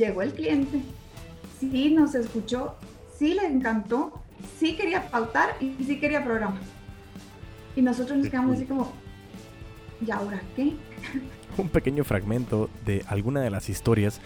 llegó el cliente, sí nos escuchó, sí le encantó, sí quería pautar y sí quería programar. Y nosotros nos quedamos así como, ¿y ahora qué? Un pequeño fragmento de alguna de las historias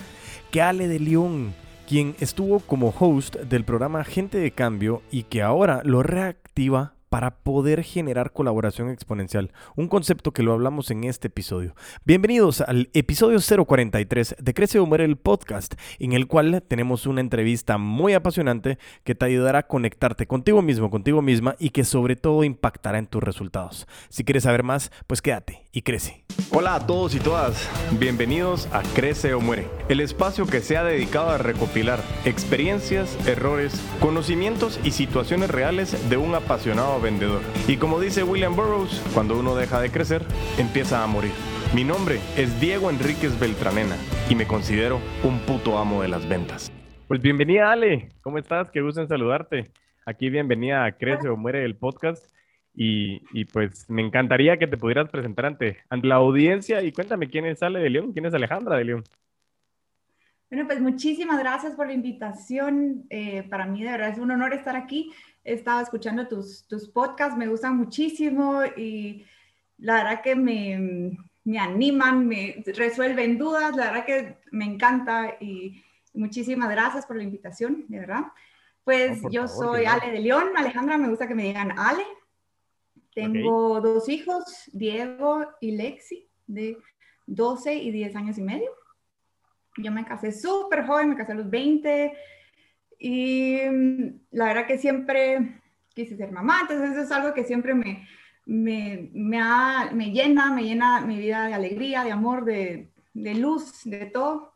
que Ale de León, quien estuvo como host del programa Gente de Cambio y que ahora lo reactiva para poder generar colaboración exponencial, un concepto que lo hablamos en este episodio. Bienvenidos al episodio 043 de Crece o Muere el podcast, en el cual tenemos una entrevista muy apasionante que te ayudará a conectarte contigo mismo, contigo misma y que sobre todo impactará en tus resultados. Si quieres saber más, pues quédate y crece. Hola a todos y todas, bienvenidos a Crece o Muere, el espacio que se ha dedicado a recopilar experiencias, errores, conocimientos y situaciones reales de un apasionado vendedor. Y como dice William Burroughs, cuando uno deja de crecer, empieza a morir. Mi nombre es Diego Enríquez Beltranena y me considero un puto amo de las ventas. Pues bienvenida Ale, ¿cómo estás? Qué gusto en saludarte. Aquí bienvenida a Crece o Muere el podcast. Y, y, pues me encantaría que te pudieras presentar ante, ante la audiencia y cuéntame quién es Ale de León, quién es Alejandra de León. Bueno, pues muchísimas gracias por la invitación. Eh, para mí de verdad es un honor estar aquí. He estado escuchando tus, tus podcasts, me gustan muchísimo y la verdad que me, me animan, me resuelven dudas, la verdad que me encanta y muchísimas gracias por la invitación, de verdad. Pues yo soy Ale de León, Alejandra, me gusta que me digan Ale. Tengo dos hijos, Diego y Lexi, de 12 y 10 años y medio. Yo me casé súper joven, me casé a los 20 y mm, la verdad que siempre quise ser mamá, entonces eso es algo que siempre me, me, me, me llena, me llena mi vida de alegría, de amor, de, de luz, de todo.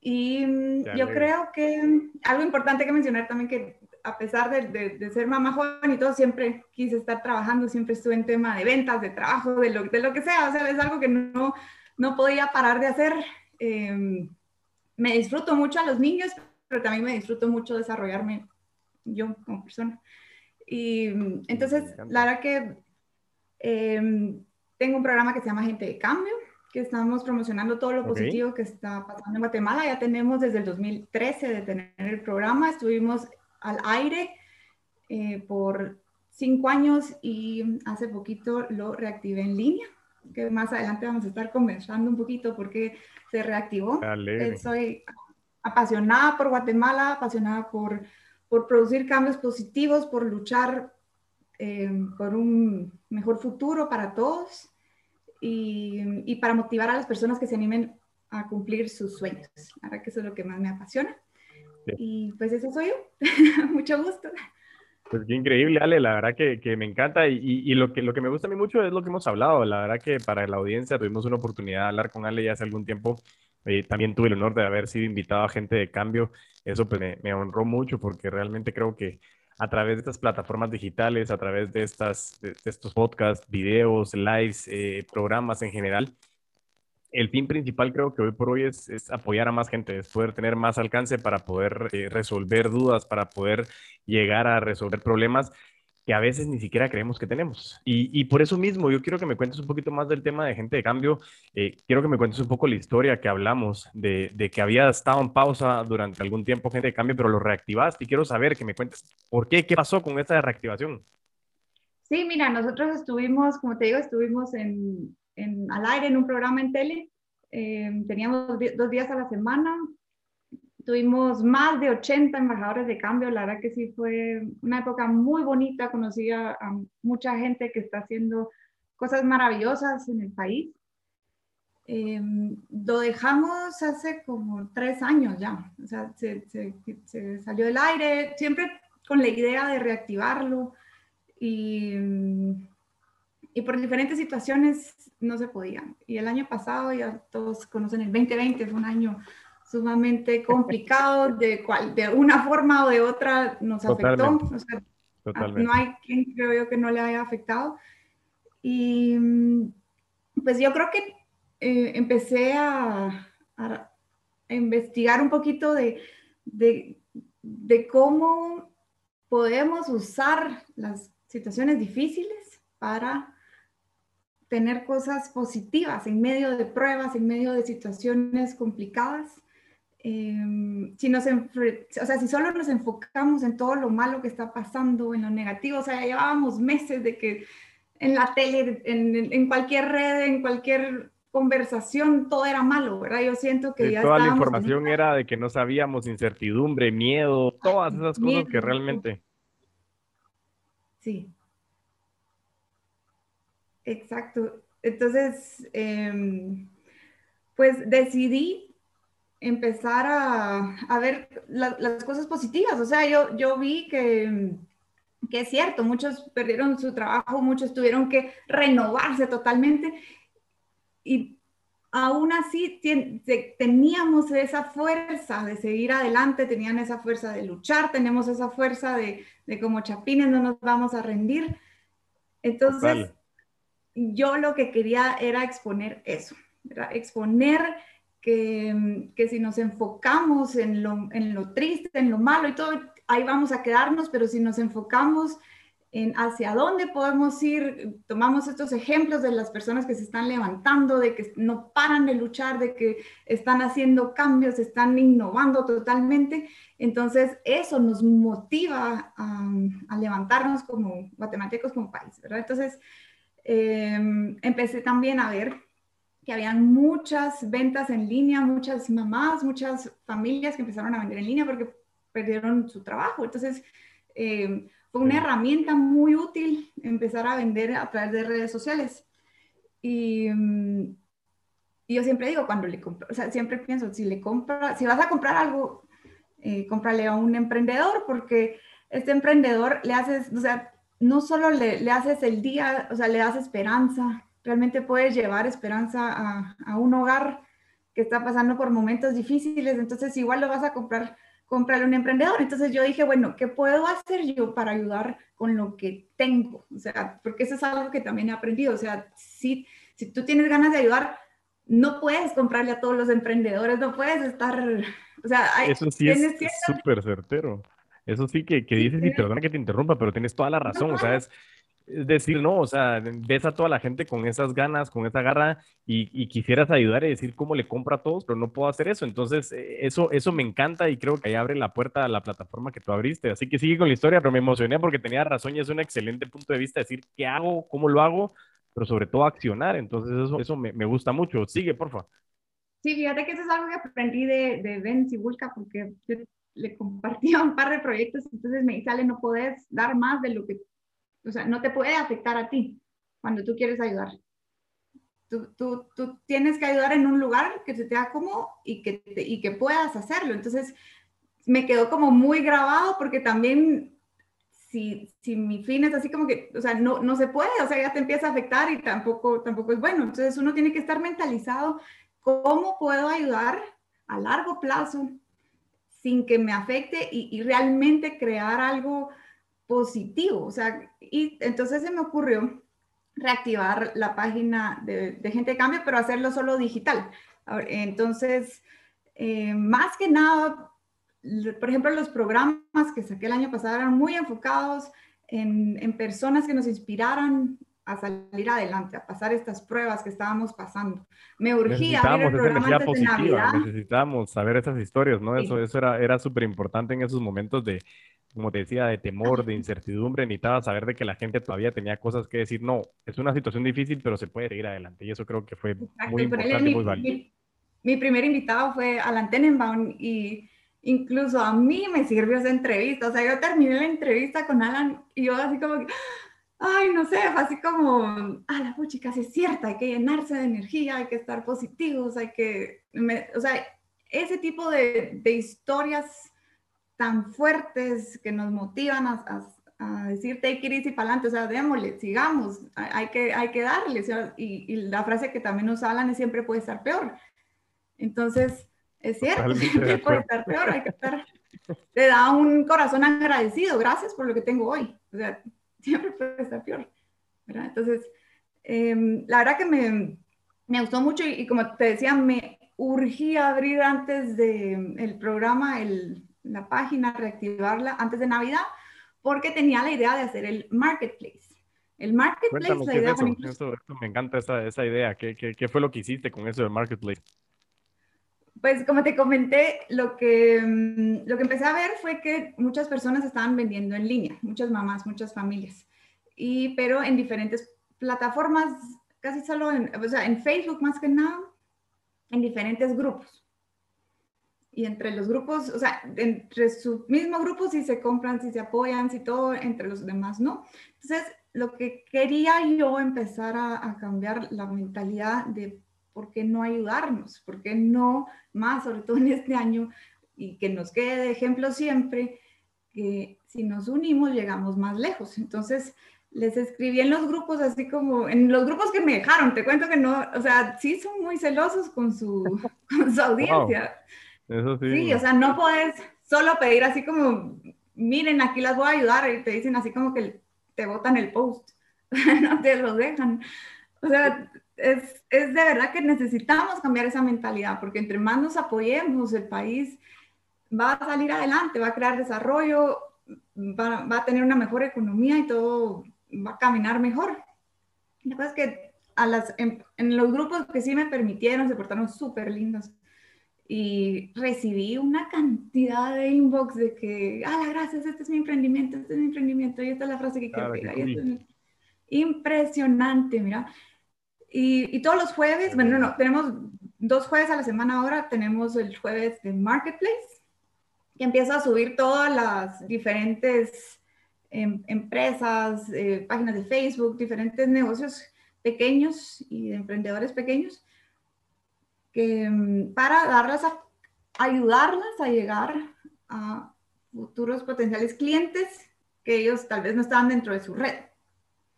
Y mm, yo creo que algo importante que mencionar también que a pesar de, de, ser mamá joven y todo, siempre quise estar trabajando, siempre estuve en tema de ventas, de trabajo, de lo, de lo que sea, o sea, es algo que no, no podía parar de hacer. Eh, me disfruto mucho a los niños, pero también me disfruto mucho desarrollarme yo como persona. Y entonces, la verdad que em, tengo un programa que se llama Gente de Cambio, que estamos promocionando todo lo positivo que está pasando en Guatemala. Ya tenemos desde el 2013 de tener el programa. Estuvimos al aire eh, por cinco años y hace poquito lo reactivé en línea que más adelante vamos a estar conversando un poquito porque se reactivó. Eh, soy apasionada por Guatemala, apasionada por, por producir cambios positivos, por luchar eh, por un mejor futuro para todos y, y, para motivar a las personas que se animen a cumplir sus sueños. Ahora que eso es lo que más me apasiona. Y pues eso soy yo. Mucho gusto. Pues qué increíble, Ale, la verdad que, que me encanta y, y, lo, que, lo que me gusta a mí mucho es lo que hemos hablado. La verdad que para la audiencia tuvimos una oportunidad de hablar con Ale ya hace algún tiempo. Eh, también tuve el honor de haber sido invitado a gente de cambio. Eso pues me, me, honró mucho porque realmente creo que a través de estas plataformas digitales, a través de, estas, de, estos podcasts, videos, lives, eh, programas en general, el fin principal creo que hoy por hoy es, apoyar a más gente, es poder tener más alcance para poder eh, resolver dudas, para poder llegar a resolver problemas que a veces ni siquiera creemos que tenemos. Y, por eso mismo, yo quiero que me cuentes un poquito más del tema de gente de cambio. Eh, quiero que me cuentes un poco la historia que hablamos de, de, que había estado en pausa durante algún tiempo gente de cambio, pero lo reactivaste y quiero saber que me cuentes por qué, qué pasó con esta reactivación. Sí, mira, nosotros estuvimos, como te digo, estuvimos en, al aire en un programa en tele. Eh, teníamos dos días a la semana. Tuvimos más de 80 embajadores de cambio. La verdad que sí fue una época muy bonita. Conocí a, mucha gente que está haciendo cosas maravillosas en el país. Eh, lo dejamos hace como tres años ya. O sea, se, se, se salió del aire, siempre con la idea de reactivarlo. Y y por diferentes situaciones no se podía. Y el año pasado, ya todos conocen el 2020, fue un año sumamente complicado, de, cual, de una forma o de otra nos afectó. no hay quien creo yo que no le haya afectado. Y pues yo creo que eh, empecé a, a, investigar un poquito de, de, de cómo podemos usar las situaciones difíciles para tener cosas positivas en medio de pruebas, en medio de situaciones complicadas. em, si nos, o sea, si solo nos enfocamos en todo lo malo que está pasando, en lo negativo, o sea, llevábamos meses de que en la tele, en, en cualquier red, en cualquier conversación, todo era malo, ¿verdad? Yo siento que ya Toda la información era de que no sabíamos, incertidumbre, miedo, todas esas cosas que realmente... Sí. Exacto. Entonces, em, pues decidí empezar a, ver las cosas positivas. O sea, yo, yo vi que, que es cierto, muchos perdieron su trabajo, muchos tuvieron que renovarse totalmente. Y aún así teníamos esa fuerza de seguir adelante, tenían esa fuerza de luchar, tenemos esa fuerza de, de como chapines no nos vamos a rendir. Entonces, yo lo que quería era exponer eso, exponer que, que, si nos enfocamos en lo, en lo triste, en lo malo y todo, ahí vamos a quedarnos, pero si nos enfocamos en hacia dónde podemos ir, tomamos estos ejemplos de las personas que se están levantando, de que no paran de luchar, de que están haciendo cambios, están innovando totalmente. Entonces, eso nos motiva a, levantarnos como guatemaltecos, como país, ¿verdad? Entonces, Em, empecé también a ver que habían muchas ventas en línea, muchas mamás, muchas familias que empezaron a vender en línea porque perdieron su trabajo. Entonces, em, fue una herramienta muy útil empezar a vender a través de redes sociales. Y, em, y yo siempre digo, cuando le compro, o sea, siempre pienso, si le compra, si vas a comprar algo, eh, cómprale a un emprendedor porque este emprendedor le haces, o sea, no solo le, haces el día, o sea, le das esperanza, realmente puedes llevar esperanza a, un hogar que está pasando por momentos difíciles, entonces igual lo vas a comprar, comprarle a un emprendedor. Entonces yo dije, bueno, ¿qué puedo hacer yo para ayudar con lo que tengo? O sea, porque eso es algo que también he aprendido, o sea, si, si tú tienes ganas de ayudar, no puedes comprarle a todos los emprendedores, no puedes estar, o sea, hay, eso sí es súper certero. Eso sí que, que dices, y perdona que te interrumpa, pero tienes toda la razón, o sea, es, decir, no, o sea, ves a toda la gente con esas ganas, con esa garra y, quisieras ayudar y decir cómo le compra a todos, pero no puedo hacer eso. Entonces, eh, eso, eso me encanta y creo que ahí abre la puerta a la plataforma que tú abriste. Así que sigue con la historia, pero me emocioné porque tenía razón y es un excelente punto de vista decir qué hago, cómo lo hago, pero sobre todo accionar. Entonces, eso, eso me, me gusta mucho. Sigue, porfa. Sí, fíjate que eso es algo que aprendí de, de Ben Sibulka porque le compartía un par de proyectos, entonces me dice, Ale, no puedes dar más de lo que, o sea, no te puede afectar a ti cuando tú quieres ayudar. Tú, tú, tú tienes que ayudar en un lugar que se te da cómodo y que, y que puedas hacerlo. Entonces, me quedó como muy grabado porque también si, si, mi fin es así como que, o sea, no, no se puede, o sea, ya te empieza a afectar y tampoco, tampoco es bueno. Entonces uno tiene que estar mentalizado, ¿cómo puedo ayudar a largo plazo sin que me afecte y, realmente crear algo positivo. O sea, y entonces se me ocurrió reactivar la página de, Gente de Cambio, pero hacerlo solo digital. Entonces, eh, más que nada, por ejemplo, los programas que saqué el año pasado eran muy enfocados en, en personas que nos inspiraran a salir adelante, a pasar estas pruebas que estábamos pasando. Me urgía abrir el programa antes de Navidad. Necesitábamos saber esas historias, ¿no? Eso, eso era, era súper importante en esos momentos de, como te decía, de temor, de incertidumbre. Necesitaba saber de que la gente todavía tenía cosas que decir. No, es una situación difícil, pero se puede seguir adelante. Y eso creo que fue muy importante y muy válido. Mi, primer invitado fue Alan Tenenbaum y incluso a mí me sirvió esa entrevista. O sea, yo terminé la entrevista con Alan y yo así como que ay, no sé, así como, ah, la puchica, es cierta, hay que llenarse de energía, hay que estar positivos, hay que, o sea, ese tipo de, de, historias tan fuertes que nos motivan a, a, decir take it easy para adelante, o sea, démosle, sigamos, hay que, hay que darle, y, y, la frase que también nos hablan es siempre puede estar peor. Entonces, es cierto, siempre puede estar peor, hay que estar, te da un corazón agradecido, gracias por lo que tengo hoy, o sea, siempre puede estar peor. ¿verdad? Entonces, em, la verdad que me, me gustó mucho y, como te decía, me urgía abrir antes del el programa el, la página, reactivarla antes de Navidad, porque tenía la idea de hacer el marketplace. El marketplace, la idea eso? me encanta esa, esa idea. ¿Qué, ¿Qué, qué, fue lo que hiciste con eso del marketplace? Pues como te comenté, lo que, mm, lo que empecé a ver fue que muchas personas estaban vendiendo en línea, muchas mamás, muchas familias, y, pero en diferentes plataformas, casi solo en, o sea, en Facebook más que nada, en diferentes grupos. Y entre los grupos, o sea, entre su mismo grupo, si se compran, si se apoyan, si todo, entre los demás, ¿no? Entonces, lo que quería yo empezar a, a cambiar la mentalidad de por qué no ayudarnos, por qué no más, sobre todo en este año, y que nos quede de ejemplo siempre, que si nos unimos llegamos más lejos. Entonces, les escribí en los grupos, así como en los grupos que me dejaron, te cuento que no, o sea, sí son muy celosos con su, con su audiencia. Eso sí. Sí, o sea, no puedes solo pedir así como, miren, aquí las voy a ayudar, y te dicen así como que te botan el post, no te lo dejan. O sea, es, es de verdad que necesitamos cambiar esa mentalidad, porque entre más nos apoyemos, el país va a salir adelante, va a crear desarrollo, va, va a tener una mejor economía y todo va a caminar mejor. La cosa es que a las, en, en, los grupos que sí me permitieron, se portaron súper lindos. Y recibí una cantidad de inbox de que, ah, gracias, este es mi emprendimiento, este es mi emprendimiento, y esta es la frase que quiero pegar. Este Impresionante, mira. Y, todos los jueves, bueno, no, tenemos dos jueves a la semana ahora, tenemos el jueves de Marketplace, que empieza a subir todas las diferentes Em, empresas, eh, páginas de Facebook, diferentes negocios pequeños y de emprendedores pequeños, que, em, para darlas a, ayudarlas a llegar a futuros potenciales clientes que ellos tal vez no estaban dentro de su red.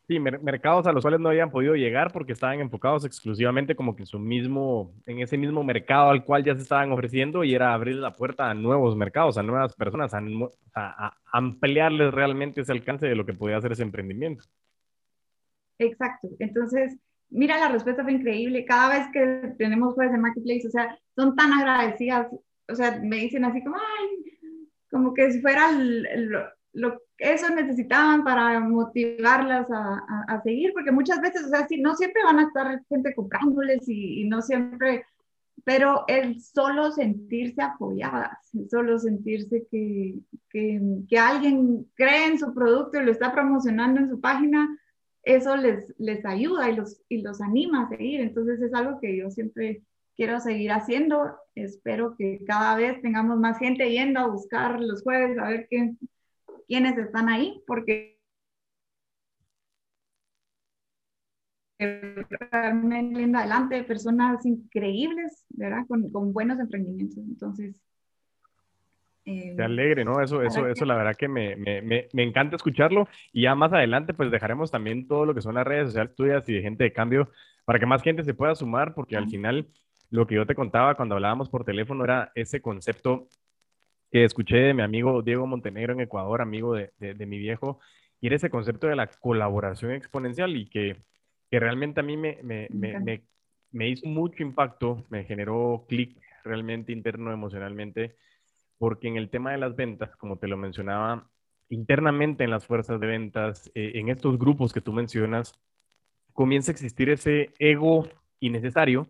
Sí, mercados a los cuales no habían podido llegar porque estaban enfocados exclusivamente como que en su mismo, en ese mismo mercado al cual ya se estaban ofreciendo y era abrir la puerta a nuevos mercados, a nuevas personas, a, ampliarles realmente ese alcance de lo que podía hacer ese emprendimiento. Exacto. Entonces, mira, la respuesta fue increíble. Cada vez que tenemos jueves de Marketplace, o sea, son tan agradecidas. O sea, me dicen así como, ay, como que si fuera el, lo, eso necesitaban para motivarlas a, a, a, seguir, porque muchas veces, o sea, sí, no siempre van a estar gente comprándoles y, y, no siempre, pero el solo sentirse apoyadas, el solo sentirse que, que, que alguien cree en su producto y lo está promocionando en su página, eso les, les ayuda y los, y los anima a seguir. Entonces es algo que yo siempre quiero seguir haciendo. Espero que cada vez tengamos más gente yendo a buscar los jueves, a ver qué, quiénes están ahí, porque realmente linda adelante, personas increíbles, ¿verdad? Con, con buenos emprendimientos. Entonces, eh, Qué alegre, ¿no? Eso, eso, eso, la verdad que me, me, me, me, encanta escucharlo. Y ya más adelante, pues dejaremos también todo lo que son las redes sociales tuyas y de gente de cambio para que más gente se pueda sumar, porque al final lo que yo te contaba cuando hablábamos por teléfono era ese concepto que escuché de mi amigo Diego Montenegro en Ecuador, amigo de, de, de mi viejo, y era ese concepto de la colaboración exponencial y que, que realmente a mí me, me, me, me hizo mucho impacto, me generó clic realmente interno emocionalmente, porque en el tema de las ventas, como te lo mencionaba, internamente en las fuerzas de ventas, eh, en estos grupos que tú mencionas, comienza a existir ese ego innecesario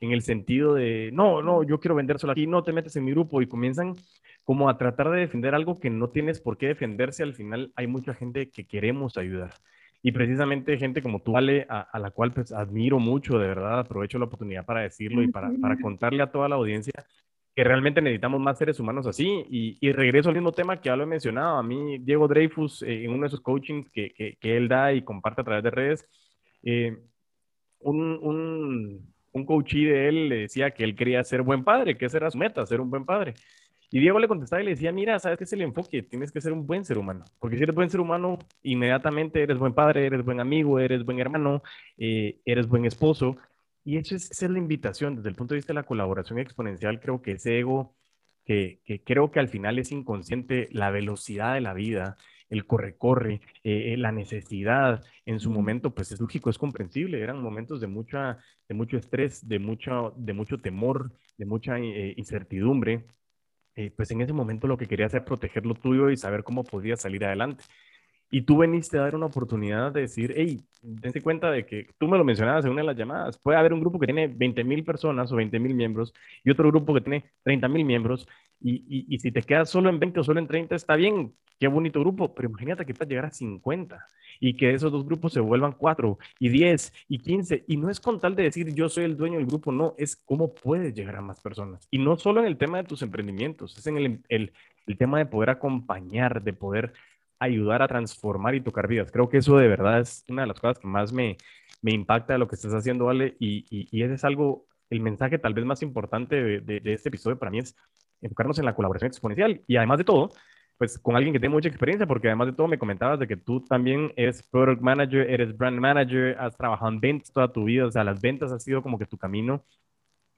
en el sentido de, no, no, yo quiero vender solo aquí, no te metes en mi grupo y comienzan como a tratar de defender algo que no tienes por qué defenderse. Al final hay mucha gente que queremos ayudar. Y precisamente gente como tú, Ale, a, a la cual pues admiro mucho, de verdad, aprovecho la oportunidad para decirlo y para, para contarle a toda la audiencia que realmente necesitamos más seres humanos así. Y, y, regreso al mismo tema que ya lo he mencionado. A mí, Diego Dreyfus, eh, en uno de esos coachings que, que, que, él da y comparte a través de redes, eh, un, un, un coachí de él le decía que él quería ser buen padre, que esa era su meta, ser un buen padre. Y Diego le contestaba y le decía, mira, ¿sabes qué es el enfoque? Tienes que ser un buen ser humano. Porque si eres buen ser humano, inmediatamente eres buen padre, eres buen amigo, eres buen hermano, eh, eres buen esposo. Y esa es la invitación. Desde el punto de vista de la colaboración exponencial, creo que ese ego, que creo que al final es inconsciente, la velocidad de la vida, el corre-corre, eh, eh, la necesidad en su momento, pues es lógico, es comprensible, eran momentos de, mucha, de mucho estrés, de mucho, de mucho temor, de mucha eh, incertidumbre. pues en ese momento lo que quería hacer proteger lo tuyo y saber cómo podías salir adelante. Y tú veniste a dar una oportunidad de decir, hey, dense cuenta de que tú me lo mencionabas en una de las llamadas, puede haber un grupo que tiene 20 mil personas o 20 mil miembros y otro grupo que tiene 30 mil miembros y, y, si te quedas solo en 20 o solo en 30 está bien, qué bonito grupo, pero imagínate que puedas llegar a 50 y que esos dos grupos se vuelvan 4 y 10 y 15 y no es con tal de decir yo soy el dueño del grupo, no, es cómo puedes llegar a más personas y no solo en el tema de tus emprendimientos, es en el, el, el tema de poder acompañar, de poder ayudar a transformar y tocar vidas. Creo que eso de verdad es una de las cosas que más me, me impacta de lo que estás haciendo, Ale, y, y, ese es algo, el mensaje tal vez más importante de, de, este episodio para mí es enfocarnos en la colaboración exponencial. Y además de todo, pues con alguien que tiene mucha experiencia, porque además de todo me comentabas de que tú también eres product manager, eres brand manager, has trabajado en ventas toda tu vida, o sea, las ventas ha sido como que tu camino.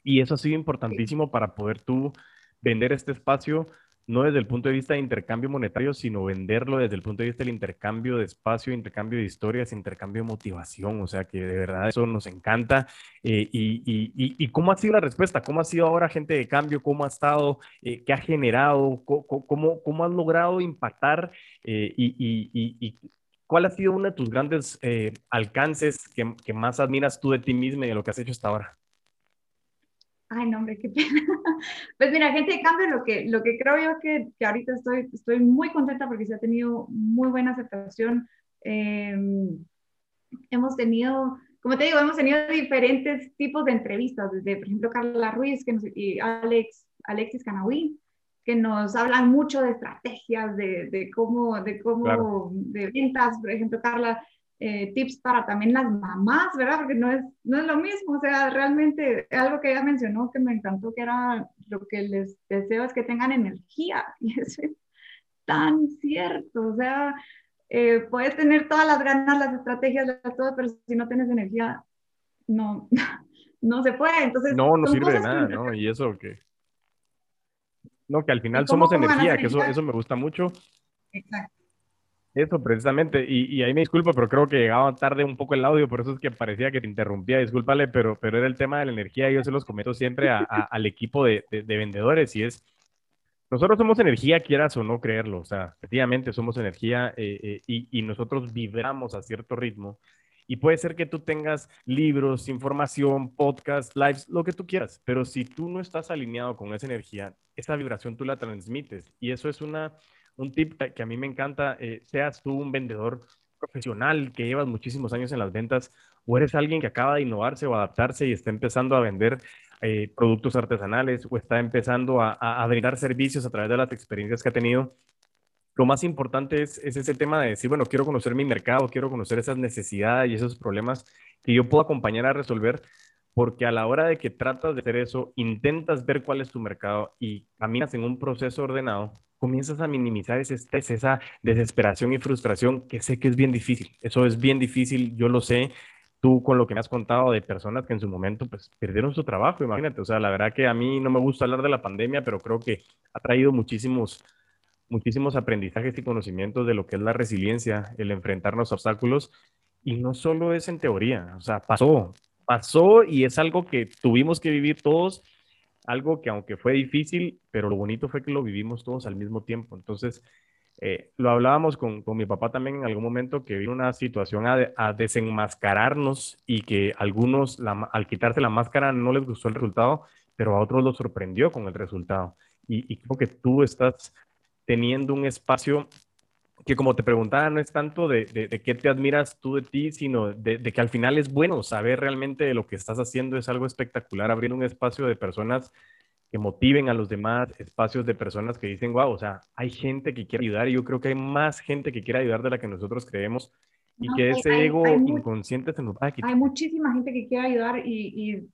Y eso ha sido importantísimo para poder tú vender este espacio no desde el punto de vista de intercambio monetario, sino venderlo desde el punto de vista del intercambio de espacio, intercambio de historias, intercambio de motivación. O sea que de verdad eso nos encanta. Eh, y, y, cómo ha sido la respuesta? ¿Cómo ha sido ahora gente de cambio? ¿Cómo ha estado? Eh, ¿Qué ha generado? ¿Cómo, cómo, has logrado impactar? Eh, y, cuál ha sido uno de tus grandes alcances que, que más admiras tú de ti mismo y de lo que has hecho hasta ahora? Ay, no, hombre, qué pena. Pues mira, gente de cambio, lo que, lo que creo yo que, que ahorita estoy, estoy muy contenta porque se ha tenido muy buena aceptación. Em, hemos tenido, como te digo, hemos tenido diferentes tipos de entrevistas, desde, por ejemplo, Carla Ruiz que y Alex, Alexis Canaví, que nos hablan mucho de estrategias, de, de cómo, de cómo, de ventas, por ejemplo, Carla eh, tips para también las mamás, ¿verdad? Porque no es, no es lo mismo, o sea, realmente algo que ella mencionó que me encantó, que era lo que les deseo es que tengan energía, y eso es tan cierto, o sea, eh, puedes tener todas las ganas, las estrategias, todo, pero si no tienes energía, no, no se puede, entonces... No, no sirve de nada, ¿no? Y eso que... No, que al final somos energía, que eso, eso me gusta mucho. Exacto. Eso, precisamente. Y, ahí me disculpo, pero creo que llegaba tarde un poco el audio, por eso es que parecía que te interrumpía. Discúlpale, pero, pero era el tema de la energía. Yo se los comento siempre al equipo de, vendedores y es, nosotros somos energía, quieras o no creerlo. O sea, efectivamente somos energía eh, eh, y, y nosotros vibramos a cierto ritmo. Y puede ser que tú tengas libros, información, podcasts, lives, lo que tú quieras, pero si tú no estás alineado con esa energía, esa vibración tú la transmites. Y eso es una un tip que a mí me encanta, eh, seas tú un vendedor profesional que llevas muchísimos años en las ventas o eres alguien que acaba de innovarse o adaptarse y está empezando a vender eh, productos artesanales o está empezando a, a, brindar servicios a través de las experiencias que ha tenido. Lo más importante es, es, ese tema de decir, bueno, quiero conocer mi mercado, quiero conocer esas necesidades y esos problemas que yo puedo acompañar a resolver, porque a la hora de que tratas de hacer eso, intentas ver cuál es tu mercado y caminas en un proceso ordenado, comienzas a minimizar ese estrés, esa desesperación y frustración que sé que es bien difícil. Eso es bien difícil, yo lo sé. Tú con lo que me has contado de personas que en su momento pues perdieron su trabajo, imagínate. O sea, la verdad que a mí no me gusta hablar de la pandemia, pero creo que ha traído muchísimos, muchísimos aprendizajes y conocimientos de lo que es la resiliencia, el enfrentarnos a obstáculos. Y no solo es en teoría, o sea, pasó, pasó y es algo que tuvimos que vivir todos algo que aunque fue difícil, pero lo bonito fue que lo vivimos todos al mismo tiempo. Entonces, eh, lo hablábamos con, con, mi papá también en algún momento que vino una situación a, desenmascararnos y que algunos al quitarse la máscara no les gustó el resultado, pero a otros los sorprendió con el resultado. Y, y creo que tú estás teniendo un espacio que como te preguntaba, no es tanto de, de, qué te admiras tú de ti, sino de, de, que al final es bueno saber realmente de lo que estás haciendo, es algo espectacular, abrir un espacio de personas que motiven a los demás, espacios de personas que dicen, wow, o sea, hay gente que quiere ayudar y yo creo que hay más gente que quiere ayudar de la que nosotros creemos y que ese ego inconsciente se nos va a quitar. Hay muchísima gente que quiere ayudar y, y,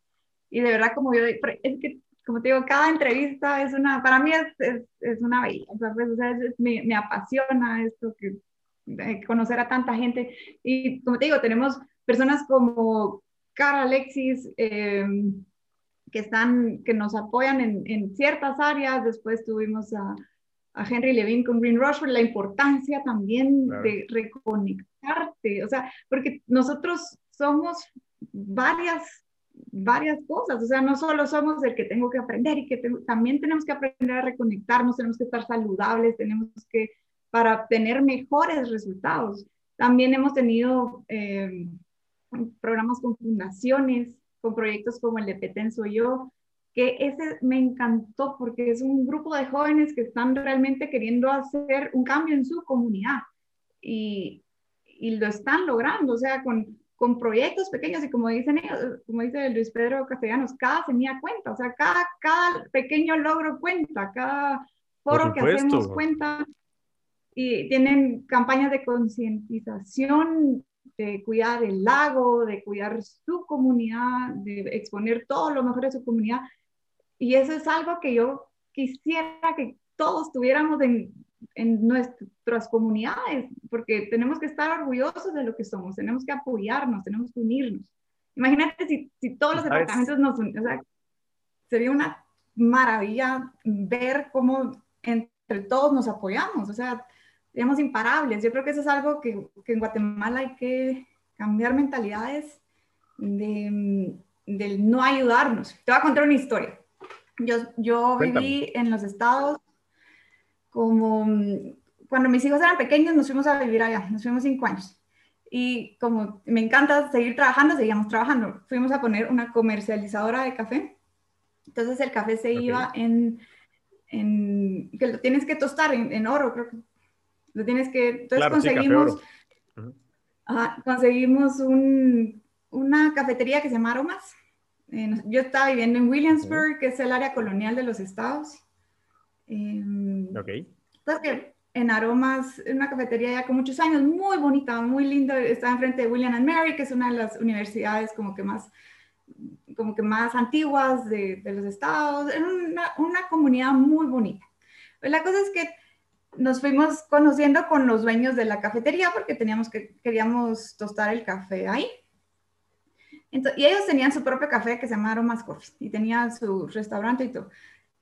y de verdad, como yo, es que como te digo, cada entrevista es una, para mí es, es, es una belleza, pues, o sea, me, me, apasiona esto, que conocer a tanta gente. Y como te digo, tenemos personas como Cara Alexis, em, que, están, que nos apoyan en, en, ciertas áreas, después tuvimos a, a Henry Levin con Green Rush, la importancia también de reconectarte, o sea, porque nosotros somos varias varias cosas, o sea, no solo somos el que tengo que aprender y que también tenemos que aprender a reconectarnos, tenemos que estar saludables, tenemos que para tener mejores resultados. También hemos tenido eh, programas con fundaciones, con proyectos como el de Petén Soy Yo, que ese me encantó porque es un grupo de jóvenes que están realmente queriendo hacer un cambio en su comunidad y, y lo están logrando, o sea, con, con proyectos pequeños y como dicen como dice Luis Pedro Castellanos, cada semilla cuenta, o sea, cada, cada pequeño logro cuenta, cada foro que hacemos cuenta y tienen campañas de concientización de cuidar el lago, de cuidar su comunidad, de exponer todo lo mejor de su comunidad. Y eso es algo que yo quisiera que todos tuviéramos en, en nuestras comunidades, porque tenemos que estar orgullosos de lo que somos, tenemos que apoyarnos, tenemos que unirnos. Imagínate si, si todos los departamentos nos unen, o sea, sería una maravilla ver cómo entre todos nos apoyamos, o sea, seríamos imparables. Yo creo que eso es algo que, que en Guatemala hay que cambiar mentalidades de, del no ayudarnos. Te voy a contar una historia. Yo, yo viví en los estados como cuando mis hijos eran pequeños nos fuimos a vivir allá, nos fuimos cinco años. Y como me encanta seguir trabajando, seguíamos trabajando. Fuimos a poner una comercializadora de café. Entonces el café se iba en, en, que lo tienes que tostar en, en, oro, creo que lo tienes que, entonces conseguimos, conseguimos un, una cafetería que se llama Aromas. Eh, yo estaba viviendo en Williamsburg, que es el área colonial de los estados. Eh, ok. Entonces, en Aromas, una cafetería ya con muchos años, muy bonita, muy linda, está enfrente de William and Mary, que es una de las universidades como que más, como que más antiguas de, de los estados, en una, una, comunidad muy bonita. Pues la cosa es que nos fuimos conociendo con los dueños de la cafetería porque teníamos que, queríamos tostar el café ahí. Entonces, y ellos tenían su propio café que se llama Aromas Coffee y tenían su restaurante y todo.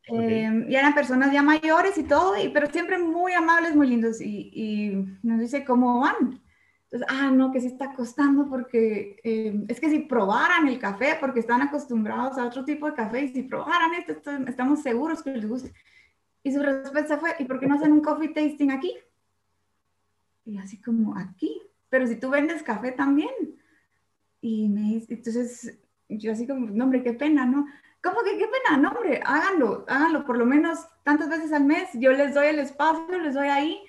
Em, y eran personas ya mayores y todo, y, pero siempre muy amables, muy lindos. Y, y, nos dice, ¿cómo van? Entonces, ah, no, que sí está costando porque em, es que si probaran el café, porque están acostumbrados a otro tipo de café, y si probaran esto, estamos seguros que les guste. Y su respuesta fue, ¿y por qué no hacen un coffee tasting aquí? Y así como, aquí, pero si tú vendes café también. Y me dice, entonces, yo así como, no, hombre, qué pena, ¿no? ¿Cómo que qué pena? No, hombre, háganlo, háganlo por lo menos tantas veces al mes. Yo les doy el espacio, les doy ahí.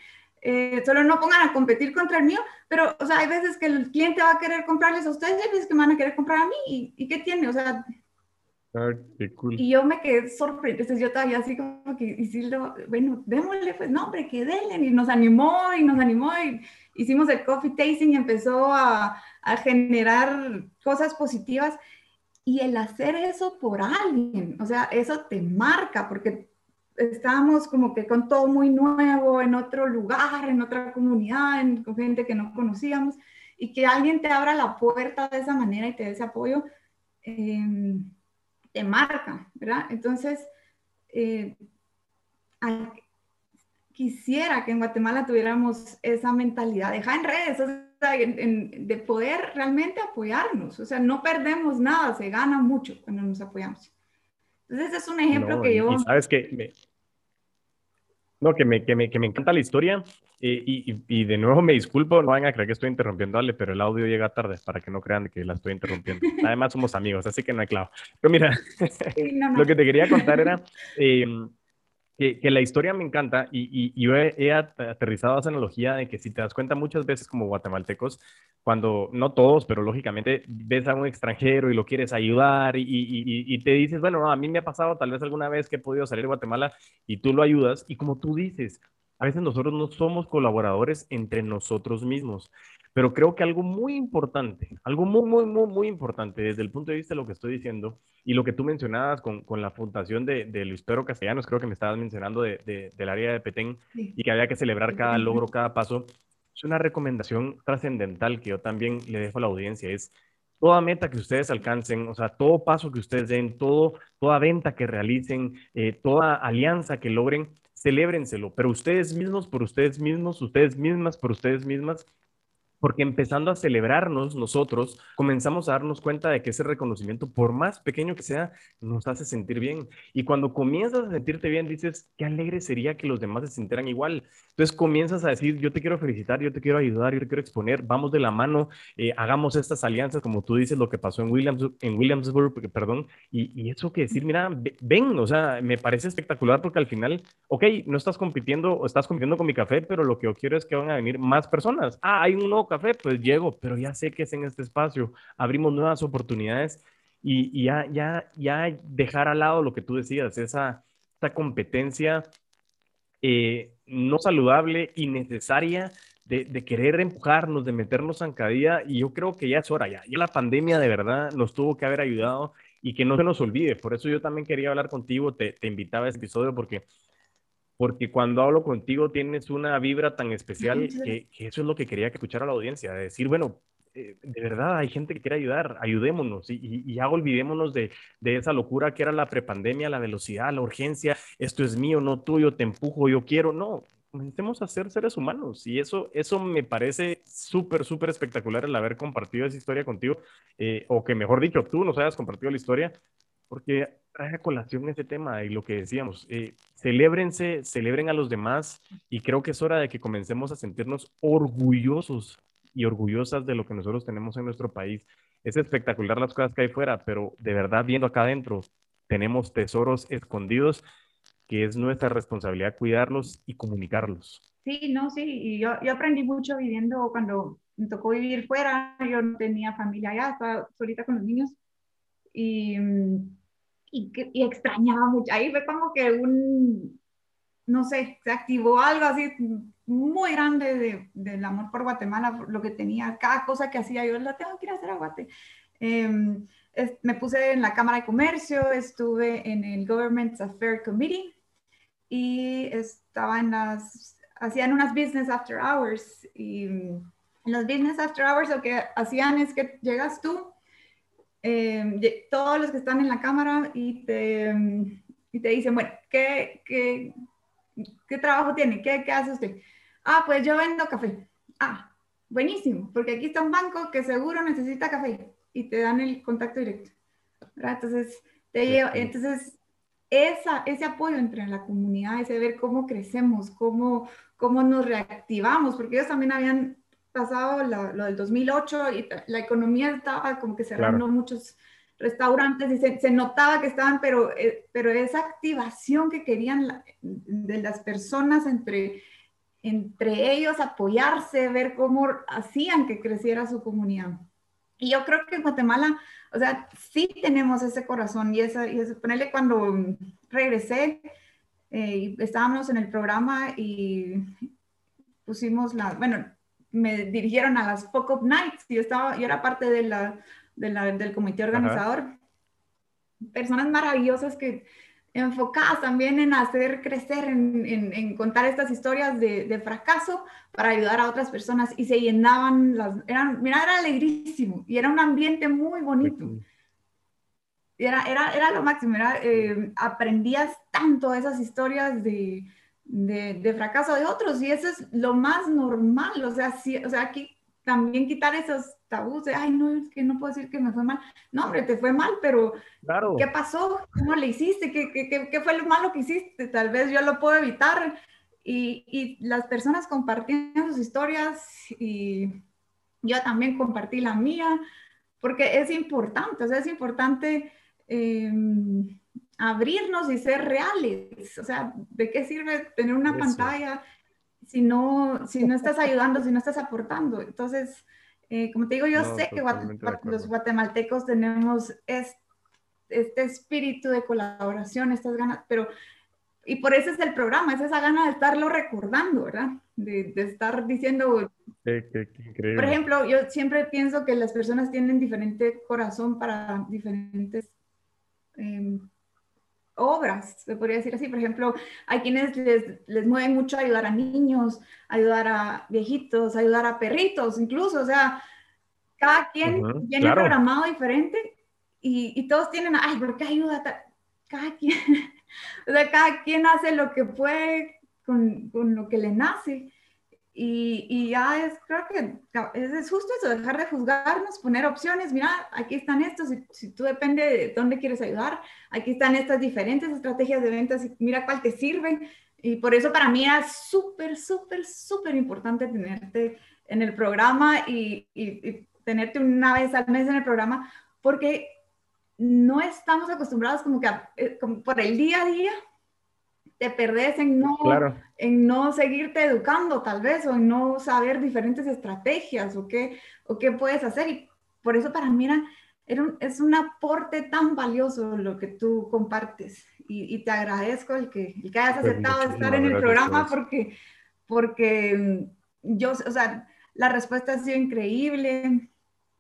Eh, solo no pongan a competir contra el mío, pero, o sea, hay veces que el cliente va a querer comprarles a ustedes y hay veces que me van a querer comprar a mí. ¿Y, y qué tiene? O sea, Ah, qué cool. Y yo me quedé sorprendida, entonces yo todavía así como que, y sí, lo, bueno, démosle, pues, no, hombre, que denle, y nos animó, y nos animó, y hicimos el coffee tasting y empezó a, a generar cosas positivas, y el hacer eso por alguien, o sea, eso te marca, porque estábamos como que con todo muy nuevo, en otro lugar, en otra comunidad, en, con gente que no conocíamos, y que alguien te abra la puerta de esa manera y te dé ese apoyo. Eh, te marca, ¿verdad? Entonces, eh, quisiera que en Guatemala tuviéramos esa mentalidad, dejar en redes, o sea, de poder realmente apoyarnos, o sea, no perdemos nada, se gana mucho cuando nos apoyamos. Entonces, es un ejemplo que yo... sabes que no, que me, que me, que me encanta la historia eh, y, y, de nuevo me disculpo, no van a creer que estoy interrumpiendo, Ale, pero el audio llega tarde para que no crean que la estoy interrumpiendo. Además somos amigos, así que no hay clavo. Pero mira, lo que te quería contar era... Eh, que, la historia me encanta y, yo he, aterrizado esa analogía de que si te das cuenta muchas veces como guatemaltecos, cuando, no todos, pero lógicamente ves a un extranjero y lo quieres ayudar y, te dices, bueno, a mí me ha pasado tal vez alguna vez que he podido salir de Guatemala y tú lo ayudas y como tú dices, a veces nosotros no somos colaboradores entre nosotros mismos. Pero creo que algo muy importante, algo muy, muy, muy, muy importante desde el punto de vista de lo que estoy diciendo y lo que tú mencionabas con, con la fundación de, de, Luis Pedro Castellanos, creo que me estabas mencionando de, del área de Petén y que había que celebrar cada logro, cada paso, es una recomendación trascendental que yo también le dejo a la audiencia, es toda meta que ustedes alcancen, o sea, todo paso que ustedes den, todo, toda venta que realicen, eh, toda alianza que logren, celébrenselo, pero ustedes mismos, por ustedes mismos, ustedes mismas, por ustedes mismas, porque empezando a celebrarnos nosotros, comenzamos a darnos cuenta de que ese reconocimiento, por más pequeño que sea, nos hace sentir bien. Y cuando comienzas a sentirte bien, dices, qué alegre sería que los demás se sintieran igual. Entonces comienzas a decir, yo te quiero felicitar, yo te quiero ayudar, yo te quiero exponer, vamos de la mano, eh, hagamos estas alianzas, como tú dices, lo que pasó en, Williams, en Williamsburg, perdón, y, y eso que decir, mira, ven, o sea, me parece espectacular porque al final, ok, no estás compitiendo o estás compitiendo con mi café, pero lo que yo quiero es que van a venir más personas. Ah, hay un nuevo pues llego, pero ya sé que es en este espacio, abrimos nuevas oportunidades y, ya, ya, ya dejar al lado lo que tú decías, esa, esa competencia eh, no saludable y necesaria de, querer empujarnos, de meternos zancadilla, y yo creo que ya es hora, ya, ya la pandemia de verdad nos tuvo que haber ayudado y que no se nos olvide. Por eso yo también quería hablar contigo, te, te invitaba a este episodio porque porque cuando hablo contigo tienes una vibra tan especial que, eso es lo que quería que escuchara la audiencia, de decir, bueno, eh, de verdad hay gente que quiere ayudar, ayudémonos y, y, ya olvidémonos de, de, esa locura que era la prepandemia, la velocidad, la urgencia, esto es mío, no tuyo, te empujo, yo quiero, no, comencemos a ser seres humanos y eso, eso me parece súper, súper espectacular el haber compartido esa historia contigo, eh, o que mejor dicho, tú nos hayas compartido la historia, porque trae a colación ese tema y lo que decíamos, eh, celébrense, celebren a los demás y creo que es hora de que comencemos a sentirnos orgullosos y orgullosas de lo que nosotros tenemos en nuestro país. Es espectacular las cosas que hay fuera, pero de verdad viendo acá adentro tenemos tesoros escondidos que es nuestra responsabilidad cuidarlos y comunicarlos. Sí, no, sí, y yo, yo aprendí mucho viviendo cuando me tocó vivir fuera, yo no tenía familia allá, estaba solita con los niños y mm, y, y extrañaba mucho. Ahí fue como que un, no sé, se activó algo así muy grande de, del amor por Guatemala, lo que tenía, cada cosa que hacía yo, la tengo que ir a hacer a Guate. Em, me puse en la Cámara de Comercio, estuve en el Government Affairs Committee y estaba en las, hacían unas business after hours y en los business after hours lo que hacían es que llegas tú Em, todos los que están en la cámara y te, y te dicen, bueno, ¿qué, qué, qué trabajo tiene? ¿Qué, ¿Qué hace usted? Ah, pues yo vendo café. Ah, buenísimo, porque aquí está un banco que seguro necesita café y te dan el contacto directo. Entonces, te lleva, entonces esa, ese apoyo entre la comunidad, ese ver cómo crecemos, cómo, cómo nos reactivamos, porque ellos también habían pasado lo del 2008 y la economía estaba como que cerrando muchos restaurantes y se, notaba que estaban, pero, eh, pero esa activación que querían de las personas entre, entre ellos, apoyarse, ver cómo hacían que creciera su comunidad. Y yo creo que en Guatemala, o sea, sí tenemos ese corazón y esa, y eso, ponerle cuando regresé, eh, estábamos en el programa y pusimos la, bueno, me dirigieron a las Fuck Up Nights y yo, estaba, yo era parte de la, de la del comité organizador. Personas maravillosas que enfocadas también en hacer crecer, en, en, contar estas historias de, de, fracaso para ayudar a otras personas y se llenaban las, eran, mira, era alegrísimo y era un ambiente muy bonito. Era, era, era lo máximo, era, eh, aprendías tanto esas historias de, de, de, fracaso de otros y eso es lo más normal, o sea, sí, o sea, aquí también quitar esos tabús de, ay, no, es que no puedo decir que me fue mal. No, hombre, te fue mal, pero claro. ¿qué pasó? ¿Cómo le hiciste? ¿Qué, qué, qué fue lo malo que hiciste? Tal vez yo lo puedo evitar. Y, y, las personas compartían sus historias y yo también compartí la mía, porque es importante, o sea, es importante eh, abrirnos y ser reales. O sea, ¿de qué sirve tener una pantalla si no, si no estás ayudando, si no estás aportando? Entonces, eh, como te digo, yo sé que los guatemaltecos tenemos este, este espíritu de colaboración, estas ganas, pero, y por eso es el programa, es esa gana de estarlo recordando, ¿verdad? De, de estar diciendo, por ejemplo, yo siempre pienso que las personas tienen diferente corazón para diferentes eh, obras, se podría decir así. Por ejemplo, hay quienes les, les mueven mucho ayudar a niños, ayudar a viejitos, ayudar a perritos, incluso. O sea, cada quien tiene programado diferente y, y, todos tienen, ay, ¿por qué ayuda? Cada quien, o sea, cada quien hace lo que puede con, con lo que le nace. Y, y, ya es, creo que es, justo eso, dejar de juzgarnos, poner opciones, mira, aquí están estos, si, si, tú depende de dónde quieres ayudar, aquí están estas diferentes estrategias de ventas, y mira cuál te sirven. Y por eso para mí era súper, súper, súper importante tenerte en el programa y, y, tenerte una vez al mes en el programa, porque no estamos acostumbrados como que eh, como por el día a día te perdés en no, en no seguirte educando tal vez o en no saber diferentes estrategias o qué, o qué puedes hacer. Y por eso para mí era, es un aporte tan valioso lo que tú compartes y, te agradezco el que, el que hayas pues aceptado estar en el programa porque, porque mm, yo, o sea, la respuesta ha sido increíble.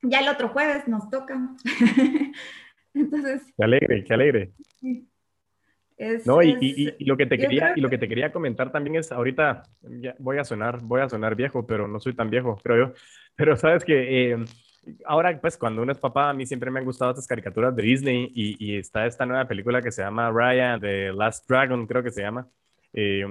Ya el otro jueves nos toca. Entonces. Qué alegre, qué alegre. No, y, lo que te quería, y lo que te quería comentar también es, ahorita voy a sonar, voy a sonar viejo, pero no soy tan viejo, creo yo. Pero sabes que eh, ahora, pues, cuando uno es papá, a mí siempre me han gustado estas caricaturas de Disney y, está esta nueva película que se llama Raya, The Last Dragon, creo que se llama. Eh,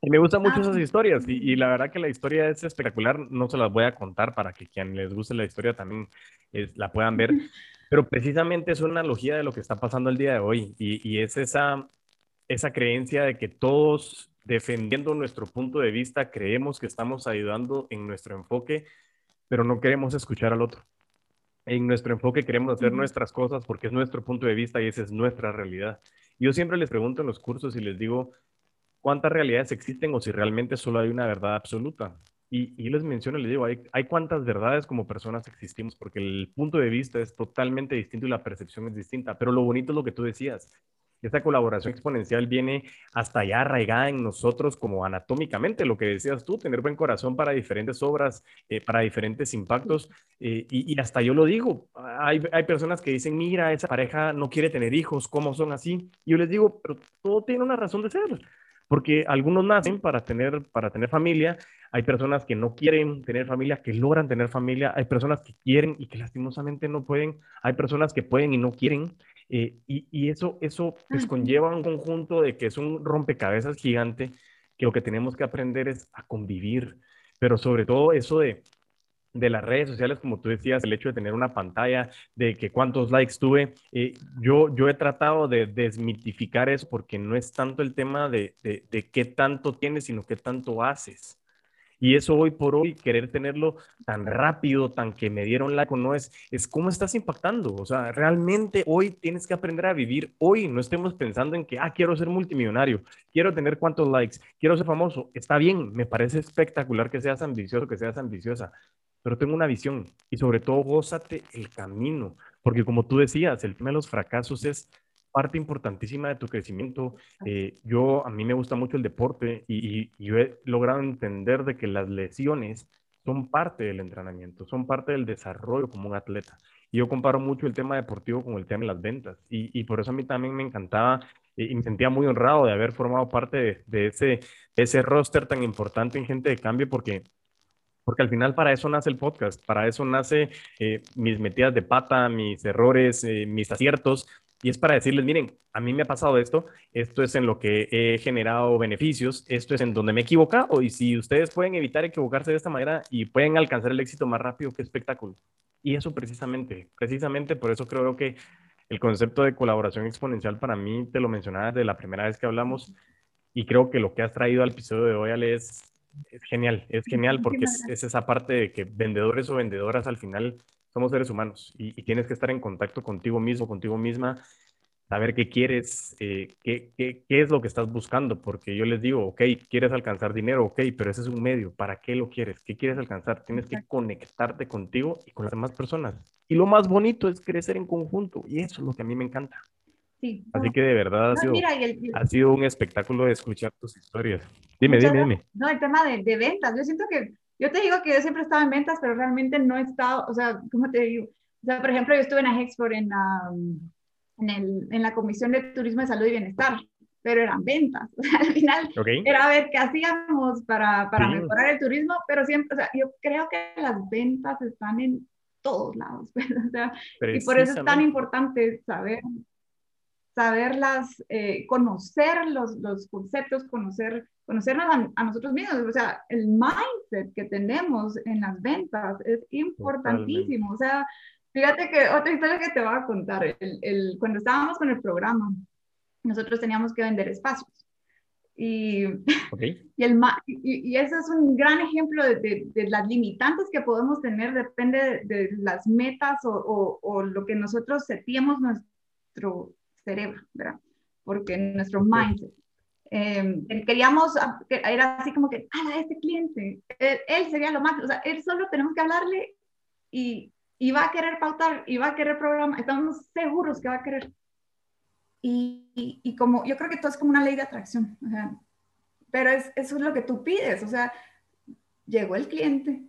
y me gustan mucho ah, esas historias y, la verdad que la historia es espectacular. No se las voy a contar para que quien les guste la historia también la puedan ver. Pero precisamente es una analogía de lo que está pasando el día de hoy y, es esa, esa creencia de que todos defendiendo nuestro punto de vista creemos que estamos ayudando en nuestro enfoque, pero no queremos escuchar al otro. En nuestro enfoque queremos hacer nuestras cosas porque es nuestro punto de vista y esa es nuestra realidad. Yo siempre les pregunto en los cursos y les digo, ¿cuántas realidades existen o si realmente solo hay una verdad absoluta? Y, les menciono, les digo, hay, hay cuántas verdades como personas existimos, porque el punto de vista es totalmente distinto y la percepción es distinta. Pero lo bonito es lo que tú decías. Esta colaboración exponencial viene hasta allá arraigada en nosotros como anatómicamente, lo que decías tú, tener buen corazón para diferentes obras, eh, para diferentes impactos. Eh, y, hasta yo lo digo, hay, hay personas que dicen, mira, esa pareja no quiere tener hijos, ¿cómo son así? Y yo les digo, pero todo tiene una razón de ser porque algunos nacen para tener, para tener familia, hay personas que no quieren tener familia, que logran tener familia, hay personas que quieren y que lastimosamente no pueden, hay personas que pueden y no quieren, eh, y, eso, eso pues, conlleva un conjunto de que es un rompecabezas gigante, que lo que tenemos que aprender es a convivir, pero sobre todo eso de de las redes sociales, como tú decías, el hecho de tener una pantalla, de que cuántos likes tuve, eh, yo, yo he tratado de desmitificar eso porque no es tanto el tema de, de, qué tanto tienes, sino qué tanto haces. Y eso hoy por hoy, querer tenerlo tan rápido, tan que me dieron like o no es, es cómo estás impactando. O sea, realmente hoy tienes que aprender a vivir. Hoy no estemos pensando en que, ah, quiero ser multimillonario, quiero tener cuántos likes, quiero ser famoso. Está bien, me parece espectacular que seas ambicioso, que seas ambiciosa, pero tengo una visión y sobre todo gózate el camino, porque como tú decías, el tema de los fracasos es parte importantísima de tu crecimiento. Eh, yo, a mí me gusta mucho el deporte y, yo he logrado entender de que las lesiones son parte del entrenamiento, son parte del desarrollo como un atleta. Y yo comparo mucho el tema deportivo con el tema de las ventas. Y, por eso a mí también me encantaba y me sentía muy honrado de haber formado parte de, de ese, de ese roster tan importante en Gente de Cambio, porque porque al final para eso nace el podcast, para eso nace eh, mis metidas de pata, mis errores, eh, mis aciertos, y es para decirles, miren, a mí me ha pasado esto, esto es en lo que he generado beneficios, esto es en donde me he equivocado, y si ustedes pueden evitar equivocarse de esta manera y pueden alcanzar el éxito más rápido, qué espectáculo. Y eso precisamente, precisamente por eso creo que el concepto de colaboración exponencial para mí, te lo mencionaba desde la primera vez que hablamos, y creo que lo que has traído al episodio de hoy, Ale, es es genial, es genial porque es, esa parte de que vendedores o vendedoras al final somos seres humanos y, tienes que estar en contacto contigo mismo, contigo misma, saber qué quieres, eh, qué, qué, qué, es lo que estás buscando, porque yo les digo, ok, quieres alcanzar dinero, ok, pero ese es un medio, ¿para qué lo quieres? ¿Qué quieres alcanzar? Tienes que conectarte contigo y con las demás personas. Y lo más bonito es crecer en conjunto y eso es lo que a mí me encanta. Así que de verdad ha, sido, ha sido un espectáculo de escuchar tus historias. Dime, dime, dime. No, el tema de, de, ventas. Yo siento que, yo te digo que yo siempre estaba en ventas, pero realmente no he estado, o sea, ¿cómo te digo? O sea, por ejemplo, yo estuve en Agexport en la, en, el, en la Comisión de Turismo de Salud y Bienestar, pero eran ventas. al final era ver qué hacíamos para, para mejorar el turismo, pero siempre, o sea, yo creo que las ventas están en todos lados. O sea, y por eso es tan importante saber saberlas, eh, conocer los, los, conceptos, conocer, conocernos a, nosotros mismos. O sea, el mindset que tenemos en las ventas es importantísimo. O sea, fíjate que otra historia que te voy a contar, el, el, cuando estábamos con el programa, nosotros teníamos que vender espacios. Y, y, el, y, y, eso es un gran ejemplo de, de, las limitantes que podemos tener, depende de, las metas o, o, o, lo que nosotros setíamos nuestro cerebro, ¿verdad? Porque nuestro mindset. Eh, queríamos, era así como que, a este cliente, él, sería lo más, o sea, él solo tenemos que hablarle y, y va a querer pautar, y va a querer programar, estamos seguros que va a querer. Y, y, como yo creo que todo es como una ley de atracción, o sea, pero es, eso es lo que tú pides, o sea, llegó el cliente,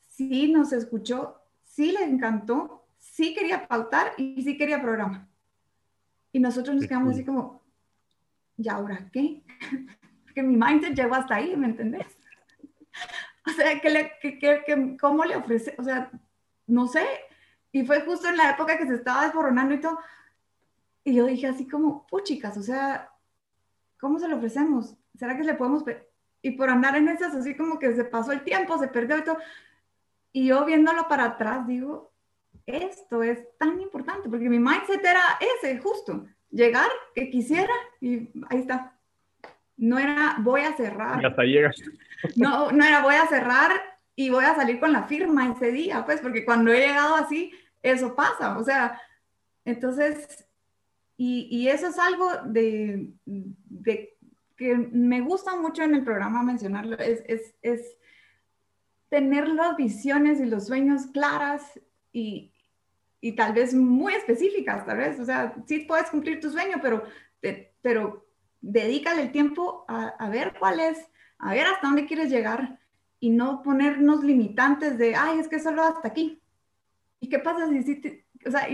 sí nos escuchó, sí le encantó, sí quería pautar y sí quería programar. Y nosotros nos quedamos así como, ¿y ahora qué? Porque mi mindset llegó hasta ahí, ¿me entendés? O sea, ¿qué le, qué, qué, ¿cómo le ofrece? O sea, no sé. Y fue justo en la época que se estaba desboronando y todo. Y yo dije así como, oh chicas, o sea, ¿cómo se lo ofrecemos? ¿Será que le podemos... Y por andar en esas, así como que se pasó el tiempo, se perdió y todo. Y yo viéndolo para atrás, digo, esto es tan importante, porque mi mindset era ese, justo, llegar, que quisiera, y ahí está. No era, voy a cerrar. Y hasta llegas. No, no era, voy a cerrar y voy a salir con la firma ese día, pues, porque cuando he llegado así, eso pasa, o sea, entonces, y, y eso es algo de, de, que me gusta mucho en el programa mencionarlo, es, es, es tener las visiones y los sueños claras y, y tal vez muy específicas, tal vez. O sea, sí puedes cumplir tu sueño, pero, pero dedícale el tiempo a, a, ver cuál es, a ver hasta dónde quieres llegar y no ponernos limitantes de, ay, es que solo hasta aquí. ¿Y qué pasa si sí, o sea,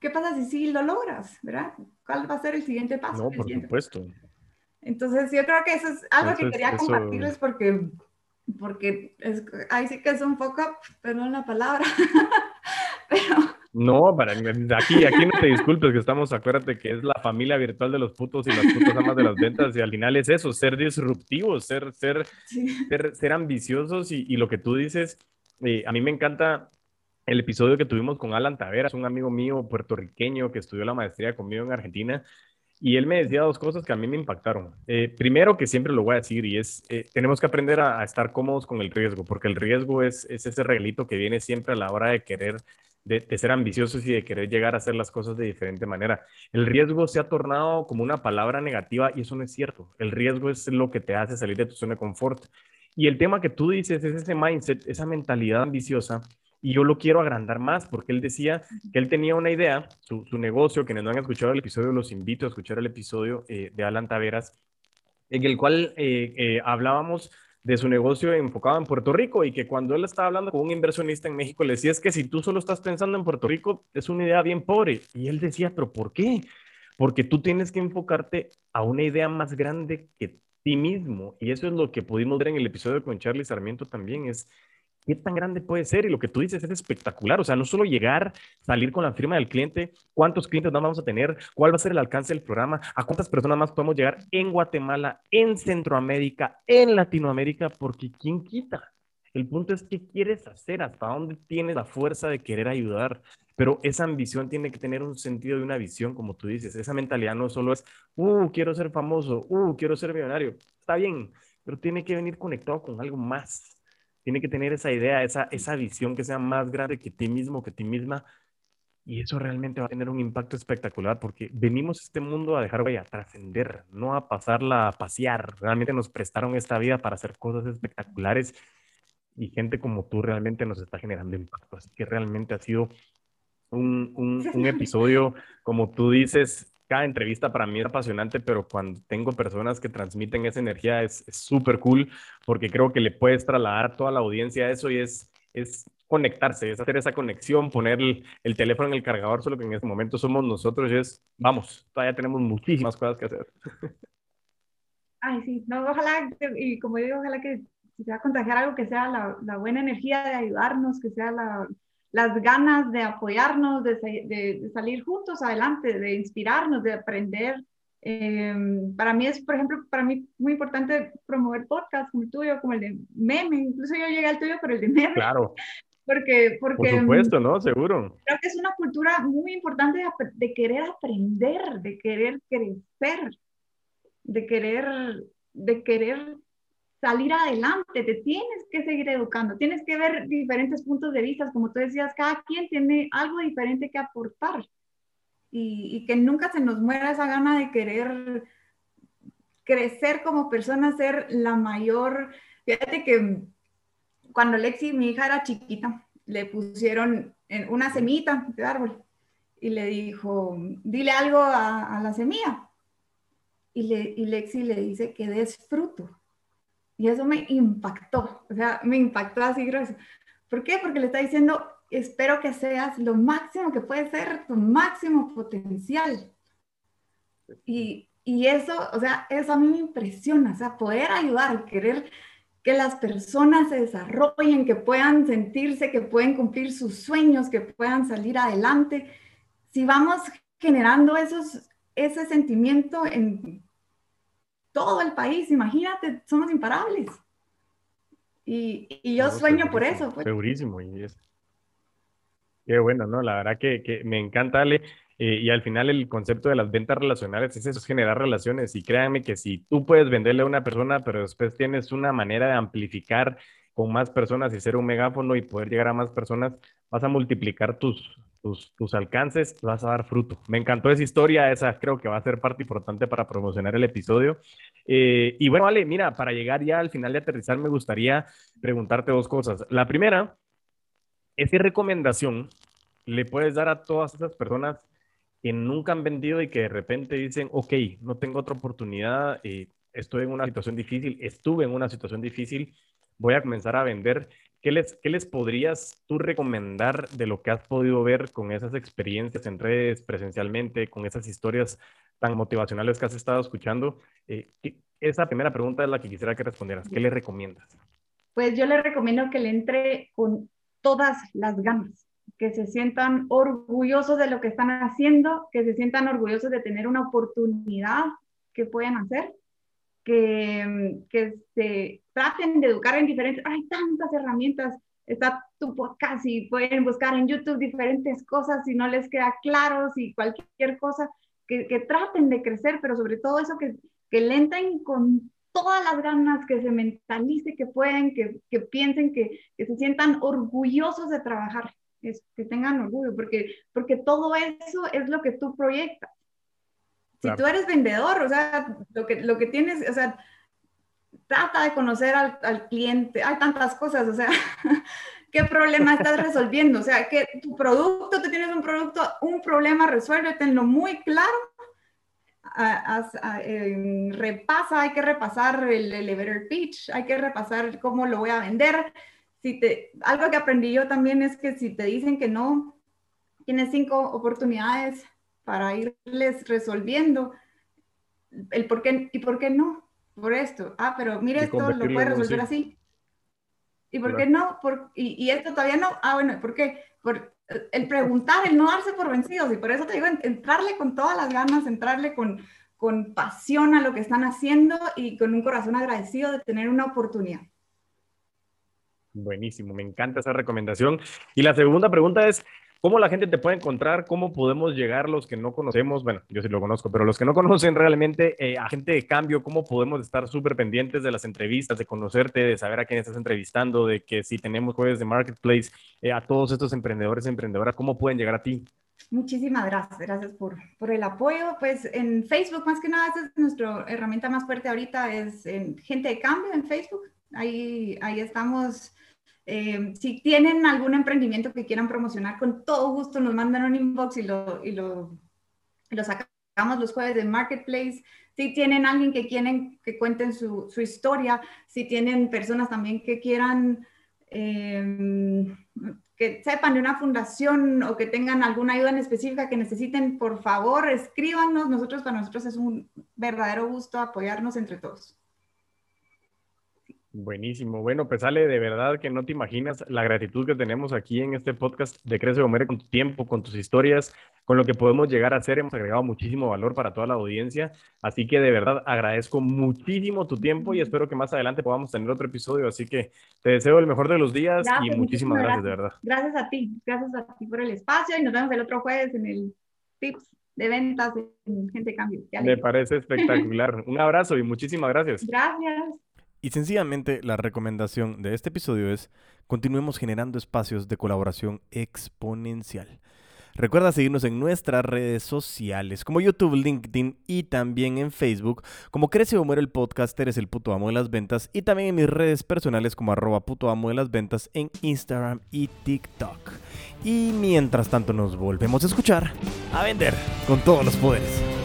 qué pasa si sí lo logras, verdad? ¿Cuál va a ser el siguiente paso? No, por supuesto. Entonces, yo creo que eso es algo que quería compartirles porque, porque es, ahí sí que es un poco, perdón la palabra, pero no, para aquí, aquí no te disculpes que estamos, acuérdate que es la familia virtual de los putos y las putas amas de las ventas y al final es eso, ser disruptivos, ser, ser, ser, ser, ambiciosos y, y, lo que tú dices, eh, a mí me encanta el episodio que tuvimos con Alan Taveras, un amigo mío puertorriqueño que estudió la maestría conmigo en Argentina y él me decía dos cosas que a mí me impactaron. Eh, primero, que siempre lo voy a decir, y es, eh, tenemos que aprender a, a, estar cómodos con el riesgo, porque el riesgo es, es ese reglito que viene siempre a la hora de querer de, ser ambiciosos y de querer llegar a hacer las cosas de diferente manera. El riesgo se ha tornado como una palabra negativa y eso no es cierto. El riesgo es lo que te hace salir de tu zona de confort. Y el tema que tú dices es ese mindset, esa mentalidad ambiciosa. Y yo lo quiero agrandar más porque él decía que él tenía una idea, su, negocio, quienes no han escuchado el episodio, los invito a escuchar el episodio eh, de Alan Taveras, en el cual eh, eh, hablábamos de su negocio enfocado en Puerto Rico y que cuando él estaba hablando con un inversionista en México le decía es que si tú solo estás pensando en Puerto Rico es una idea bien pobre. Y él decía, pero ¿por qué? Porque tú tienes que enfocarte a una idea más grande que ti mismo. Y eso es lo que pudimos ver en el episodio con Charlie Sarmiento también, es qué tan grande puede ser. Y lo que tú dices es espectacular. O sea, no solo llegar, salir con la firma del cliente, cuántos clientes más vamos a tener, cuál va a ser el alcance del programa, a cuántas personas más podemos llegar en Guatemala, en Centroamérica, en Latinoamérica, porque ¿quién quita? El punto es qué quieres hacer, hasta dónde tienes la fuerza de querer ayudar. Pero esa ambición tiene que tener un sentido y una visión, como tú dices. Esa mentalidad no solo es, uh, quiero ser famoso, uh, quiero ser millonario. Está bien, pero tiene que venir conectado con algo más tiene que tener esa idea, esa, esa visión que sea más grande que ti mismo, que ti misma. Y eso realmente va a tener un impacto espectacular porque venimos a este mundo a dejar huella, a trascender, no a pasarla a pasear. Realmente nos prestaron esta vida para hacer cosas espectaculares y gente como tú realmente nos está generando impacto. Así que realmente ha sido un, un, un episodio, como tú dices, cada entrevista para mí es apasionante, pero cuando tengo personas que transmiten esa energía es súper cool porque creo que le puedes trasladar a toda la audiencia eso y es, es conectarse, es hacer esa conexión, poner el, el, teléfono en el cargador, solo que en este momento somos nosotros y es, vamos, todavía tenemos muchísimas cosas que hacer. Ay, sí, no, ojalá, y como digo, ojalá que se va a contagiar algo que sea la, la buena energía de ayudarnos, que sea la, las ganas de apoyarnos, de, de, salir juntos adelante, de inspirarnos, de aprender. Em, para mí es, por ejemplo, para mí muy importante promover podcasts como el tuyo, como el de meme, incluso yo llegué al tuyo por el de meme. Claro. Porque, porque, Por supuesto, ¿no? Seguro. Creo que es una cultura muy importante de, de querer aprender, de querer crecer, de querer, de querer salir adelante, te tienes que seguir educando, tienes que ver diferentes puntos de vista, como tú decías, cada quien tiene algo diferente que aportar y, que nunca se nos muera esa gana de querer crecer como persona, ser la mayor. Fíjate que cuando Lexi, mi hija, era chiquita, le pusieron una semita de árbol y le dijo, dile algo a, la semilla. Y, y Lexi le dice que des fruto. Y eso me impactó, o sea, me impactó así grueso. ¿Por qué? Porque le está diciendo, espero que seas lo máximo que puede ser, tu máximo potencial. Y, y eso, o sea, eso a mí me impresiona, o sea, poder ayudar, querer que las personas se desarrollen, que puedan sentirse, que pueden cumplir sus sueños, que puedan salir adelante. Si vamos generando esos, ese sentimiento en todo el país, imagínate, somos imparables. Y, y yo sueño por eso. Pues. Segurísimo. Y es... Qué bueno, ¿no? La verdad que, que me encanta, Ale. Eh, y al final el concepto de las ventas relacionales es eso, es generar relaciones. Y créanme que si tú puedes venderle a una persona, pero después tienes una manera de amplificar con más personas y ser un megáfono y poder llegar a más personas, vas a multiplicar tus, tus, tus, alcances, vas a dar fruto. Me encantó esa historia, esa creo que va a ser parte importante para promocionar el episodio. Eh, y bueno, vale, mira, para llegar ya al final de aterrizar, me gustaría preguntarte dos cosas. La primera qué recomendación le puedes dar a todas esas personas que nunca han vendido y que de repente dicen, ok, no tengo otra oportunidad, eh, estoy en una situación difícil, estuve en una situación difícil, voy a comenzar a vender ¿Qué les, ¿Qué les podrías tú recomendar de lo que has podido ver con esas experiencias en redes, presencialmente, con esas historias tan motivacionales que has estado escuchando? Eh, esa primera pregunta es la que quisiera que respondieras. ¿Qué le recomiendas? Pues yo le recomiendo que le entre con todas las ganas, que se sientan orgullosos de lo que están haciendo, que se sientan orgullosos de tener una oportunidad que pueden hacer que, que se traten de educar en diferentes, hay tantas herramientas, está tu podcast y pueden buscar en YouTube diferentes cosas si no les queda claro, si cualquier cosa, que, traten de crecer, pero sobre todo eso que, que le con todas las ganas, que se mentalice que pueden, que, que piensen, que, que, se sientan orgullosos de trabajar, es, que tengan orgullo, porque, porque todo eso es lo que tú proyectas. Si tú eres vendedor, o sea, lo que, lo que tienes, o sea, trata de conocer al, al cliente, hay tantas cosas, o sea, ¿qué problema estás resolviendo? O sea, que tu producto, tú tienes un producto, un problema, resuelve, tenlo muy claro. repasa, hay que repasar el elevator pitch, hay que repasar cómo lo voy a vender. Si te, algo que aprendí yo también es que si te dicen que no, tienes cinco oportunidades para irles resolviendo el por qué y por qué no, por esto. Ah, pero mire, esto lo puede resolver así. ¿Y por qué no? Por, y, y, esto todavía no. Ah, bueno, ¿por qué? Por el preguntar, el no darse por vencidos. Y por eso te digo, entrarle con todas las ganas, entrarle con, con pasión a lo que están haciendo y con un corazón agradecido de tener una oportunidad. Buenísimo, me encanta esa recomendación. Y la segunda pregunta es, ¿Cómo la gente te puede encontrar? ¿Cómo podemos llegar los que no conocemos? Bueno, yo sí lo conozco, pero los que no conocen realmente eh, a gente de cambio, ¿cómo podemos estar súper pendientes de las entrevistas, de conocerte, de saber a quién estás entrevistando, de que si tenemos jueves de marketplace, eh, a todos estos emprendedores, emprendedoras, ¿cómo pueden llegar a ti? Muchísimas gracias, gracias por, por el apoyo. Pues en Facebook, más que nada, es nuestra herramienta más fuerte ahorita, es en Gente de Cambio en Facebook. Ahí, ahí estamos eh, si tienen algún emprendimiento que quieran promocionar, con todo gusto nos mandan un inbox y lo, y lo, sacamos los jueves de Marketplace. Si tienen alguien que quieren que cuenten su, historia, si tienen personas también que quieran eh, que sepan de una fundación o que tengan alguna ayuda en específica que necesiten, por favor, escríbanos. Nosotros, para nosotros es un verdadero gusto apoyarnos entre todos. Buenísimo. Bueno, pues Ale, de verdad que no te imaginas la gratitud que tenemos aquí en este podcast de Crece Comer con tu tiempo, con tus historias, con lo que podemos llegar a hacer. Hemos agregado muchísimo valor para toda la audiencia. Así que de verdad agradezco muchísimo tu tiempo y espero que más adelante podamos tener otro episodio. Así que te deseo el mejor de los días y muchísimas gracias, de verdad. Gracias a ti, gracias a ti por el espacio y nos vemos el otro jueves en el Tips de ventas en Gente Cambio. Me parece espectacular. Un abrazo y muchísimas gracias. Gracias. Y sencillamente la recomendación de este episodio es continuemos generando espacios de colaboración exponencial. Recuerda seguirnos en nuestras redes sociales como YouTube, LinkedIn y también en Facebook como Crece o Muere el Podcast, eres el puto amo de las ventas y también en mis redes personales como arroba puto amo de las ventas en Instagram y TikTok. Y mientras tanto nos volvemos a escuchar, a vender con todos los poderes.